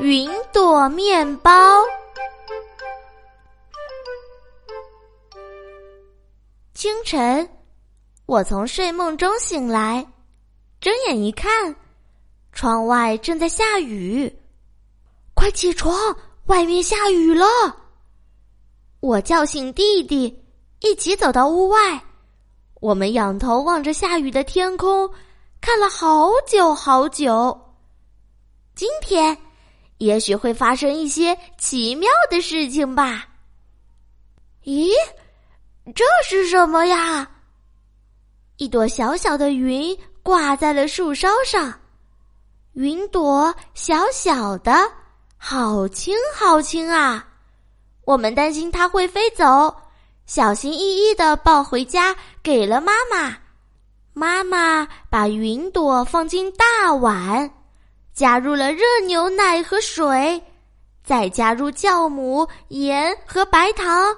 云朵面包。清晨，我从睡梦中醒来，睁眼一看，窗外正在下雨。快起床，外面下雨了！我叫醒弟弟，一起走到屋外。我们仰头望着下雨的天空，看了好久好久。今天，也许会发生一些奇妙的事情吧。咦，这是什么呀？一朵小小的云挂在了树梢上，云朵小小的，好轻好轻啊！我们担心它会飞走，小心翼翼的抱回家，给了妈妈。妈妈把云朵放进大碗。加入了热牛奶和水，再加入酵母、盐和白糖，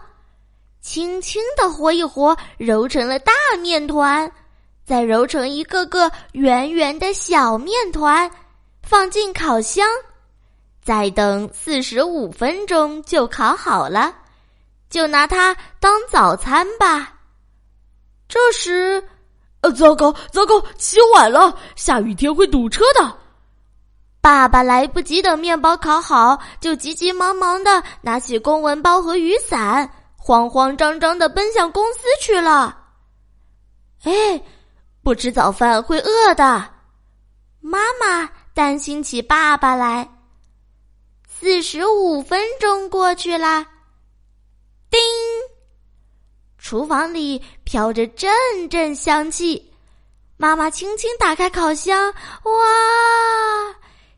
轻轻的和一和，揉成了大面团，再揉成一个个圆圆的小面团，放进烤箱，再等四十五分钟就烤好了，就拿它当早餐吧。这时，呃，糟糕，糟糕，起晚了，下雨天会堵车的。爸爸来不及等面包烤好，就急急忙忙的拿起公文包和雨伞，慌慌张张的奔向公司去了。哎，不吃早饭会饿的，妈妈担心起爸爸来。四十五分钟过去了，叮，厨房里飘着阵阵香气，妈妈轻轻打开烤箱，哇！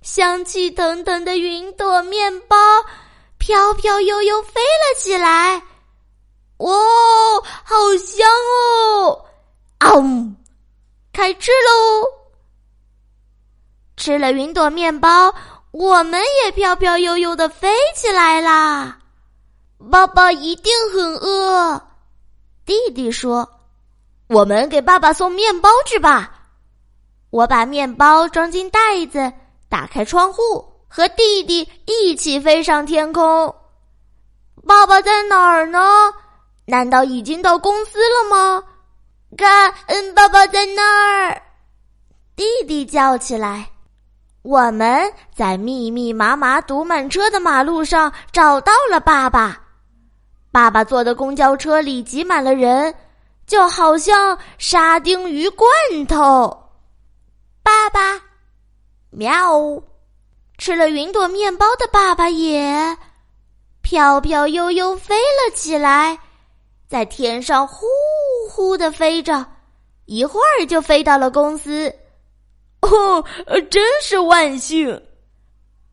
香气腾腾的云朵面包飘飘悠悠飞了起来，哇，好香哦！啊，开吃喽！吃了云朵面包，我们也飘飘悠悠的飞起来啦。爸爸一定很饿，弟弟说：“我们给爸爸送面包去吧。”我把面包装进袋子。打开窗户，和弟弟一起飞上天空。爸爸在哪儿呢？难道已经到公司了吗？看，嗯，爸爸在那儿。弟弟叫起来。我们在密密麻麻堵满车的马路上找到了爸爸。爸爸坐的公交车里挤满了人，就好像沙丁鱼罐头。爸爸。喵！吃了云朵面包的爸爸也飘飘悠悠飞了起来，在天上呼呼的飞着，一会儿就飞到了公司。哦，真是万幸！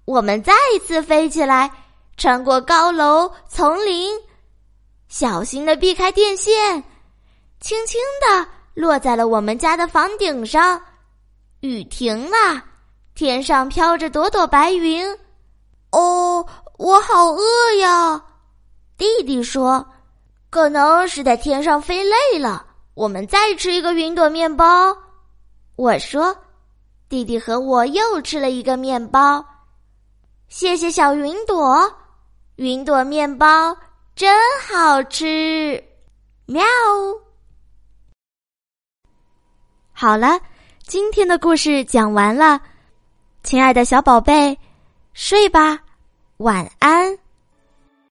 我们再一次飞起来，穿过高楼丛林，小心的避开电线，轻轻的落在了我们家的房顶上。雨停了。天上飘着朵朵白云，哦，我好饿呀！弟弟说：“可能是在天上飞累了，我们再吃一个云朵面包。”我说：“弟弟和我又吃了一个面包，谢谢小云朵，云朵面包真好吃。”喵。好了，今天的故事讲完了。亲爱的小宝贝，睡吧，晚安。